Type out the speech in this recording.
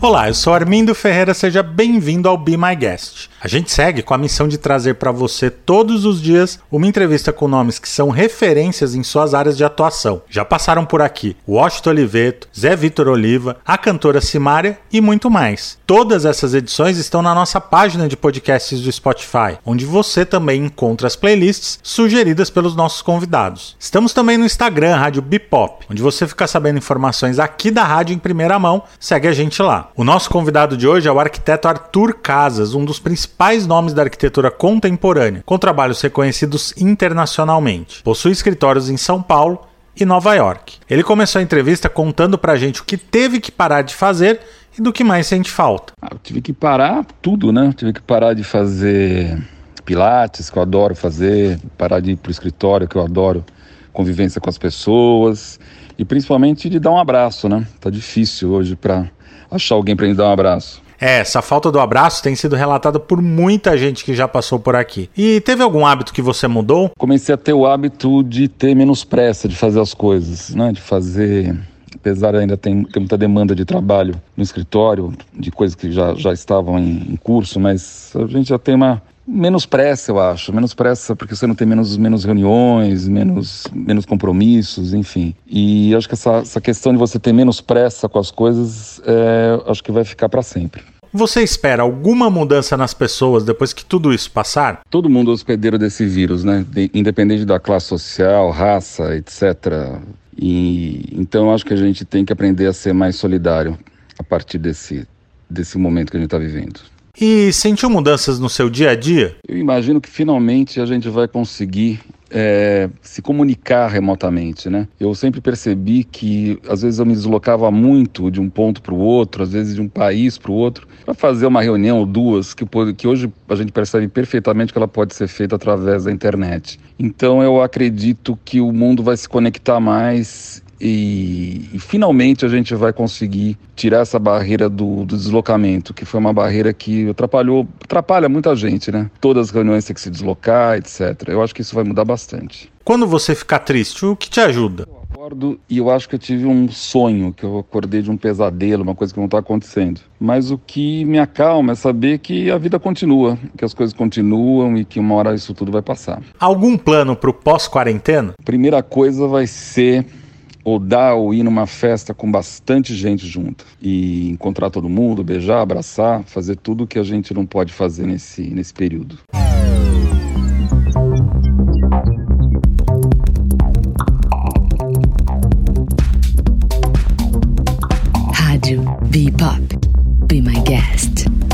Olá, eu sou Armindo Ferreira, seja bem-vindo ao Be My Guest. A gente segue com a missão de trazer para você todos os dias uma entrevista com nomes que são referências em suas áreas de atuação. Já passaram por aqui Washington Oliveto, Zé Vitor Oliva, a cantora Simária e muito mais. Todas essas edições estão na nossa página de podcasts do Spotify, onde você também encontra as playlists sugeridas pelos nossos convidados. Estamos também no Instagram, Rádio Bipop, onde você fica sabendo informações aqui da rádio em primeira mão. Segue a gente lá. O nosso convidado de hoje é o arquiteto Arthur Casas, um dos principais nomes da arquitetura contemporânea, com trabalhos reconhecidos internacionalmente. Possui escritórios em São Paulo e Nova York. Ele começou a entrevista contando pra gente o que teve que parar de fazer e do que mais sente falta. Ah, tive que parar tudo, né? tive que parar de fazer pilates, que eu adoro fazer, parar de ir pro escritório, que eu adoro convivência com as pessoas e principalmente de dar um abraço, né? Tá difícil hoje para achar alguém para me dar um abraço. É, essa falta do abraço tem sido relatada por muita gente que já passou por aqui. E teve algum hábito que você mudou? Comecei a ter o hábito de ter menos pressa de fazer as coisas, né? De fazer apesar ainda ter, ter muita demanda de trabalho no escritório, de coisas que já, já estavam em, em curso, mas a gente já tem uma, menos pressa, eu acho. Menos pressa porque você não tem menos, menos reuniões, menos, menos compromissos, enfim. E acho que essa, essa questão de você ter menos pressa com as coisas, é, acho que vai ficar para sempre. Você espera alguma mudança nas pessoas depois que tudo isso passar? Todo mundo é hospedeiro desse vírus, né? De, independente da classe social, raça, etc. E então acho que a gente tem que aprender a ser mais solidário a partir desse, desse momento que a gente está vivendo. E sentiu mudanças no seu dia a dia? Eu imagino que finalmente a gente vai conseguir é, se comunicar remotamente, né? Eu sempre percebi que às vezes eu me deslocava muito de um ponto para o outro, às vezes de um país para o outro, para fazer uma reunião ou duas, que, que hoje a gente percebe perfeitamente que ela pode ser feita através da internet. Então eu acredito que o mundo vai se conectar mais e, e, finalmente a gente vai conseguir tirar essa barreira do, do, deslocamento, que foi uma barreira que atrapalhou, atrapalha muita gente, né? Todas as reuniões têm que se deslocar, etc. Eu acho que isso vai mudar bastante. Quando você ficar triste, o que te ajuda? Eu acordo e eu acho que eu tive um sonho, que eu acordei de um pesadelo, uma coisa que não está acontecendo. Mas o que me acalma é saber que a vida continua, que as coisas continuam e que uma hora isso tudo vai passar. Algum plano para o pós-quarentena? Primeira coisa vai ser ou dar ou ir numa festa com bastante gente junto e encontrar todo mundo, beijar, abraçar, fazer tudo que a gente não pode fazer nesse, nesse período. Rádio Bebop. Be my guest.